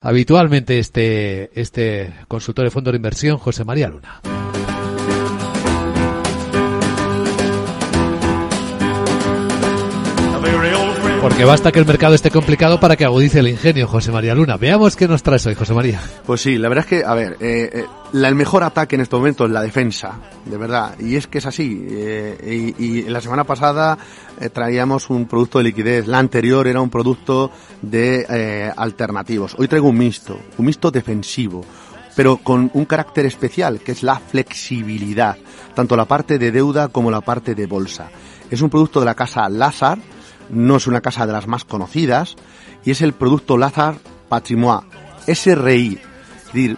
habitualmente este, este consultor de fondo de inversión, José María Luna. Porque basta que el mercado esté complicado para que agudice el ingenio, José María Luna. Veamos qué nos traes hoy, José María. Pues sí, la verdad es que, a ver, eh, eh, el mejor ataque en este momento es la defensa, de verdad. Y es que es así. Eh, y, la semana pasada traíamos un producto de liquidez. La anterior era un producto de alternativos. Hoy traigo un mixto, un mixto defensivo pero con un carácter especial, que es la flexibilidad, tanto la parte de deuda como la parte de bolsa. Es un producto de la casa Lazar, no es una casa de las más conocidas, y es el producto Lazar Patrimoine, SRI. Es decir,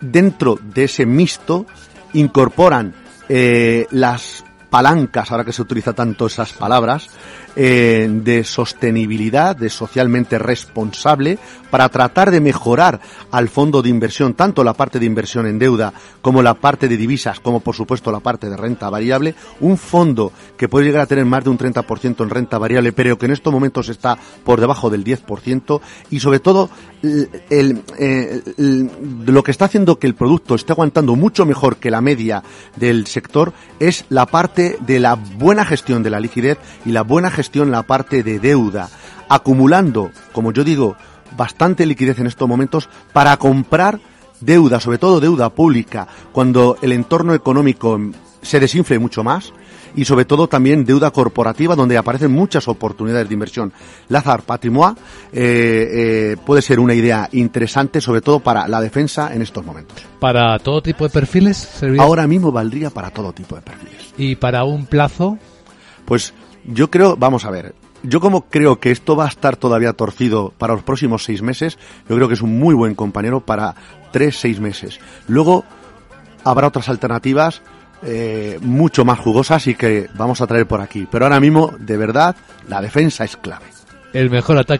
dentro de ese mixto incorporan eh, las palancas, ahora que se utiliza tanto esas palabras, eh, de sostenibilidad, de socialmente responsable, para tratar de mejorar al fondo de inversión, tanto la parte de inversión en deuda como la parte de divisas, como por supuesto la parte de renta variable, un fondo que puede llegar a tener más de un 30% en renta variable, pero que en estos momentos está por debajo del 10%, y sobre todo el, el, lo que está haciendo que el producto esté aguantando mucho mejor que la media del sector es la parte de la buena gestión de la liquidez y la buena gestión la parte de deuda, acumulando, como yo digo, bastante liquidez en estos momentos para comprar deuda, sobre todo deuda pública, cuando el entorno económico se desinfle mucho más y sobre todo también deuda corporativa donde aparecen muchas oportunidades de inversión. Lazar Patrimoine eh, eh, puede ser una idea interesante sobre todo para la defensa en estos momentos. ¿Para todo tipo de perfiles? Serviría? Ahora mismo valdría para todo tipo de perfiles. ¿Y para un plazo? Pues yo creo, vamos a ver, yo como creo que esto va a estar todavía torcido para los próximos seis meses, yo creo que es un muy buen compañero para tres, seis meses. Luego habrá otras alternativas eh, mucho más jugosas y que vamos a traer por aquí. Pero ahora mismo, de verdad, la defensa es clave. El mejor ataque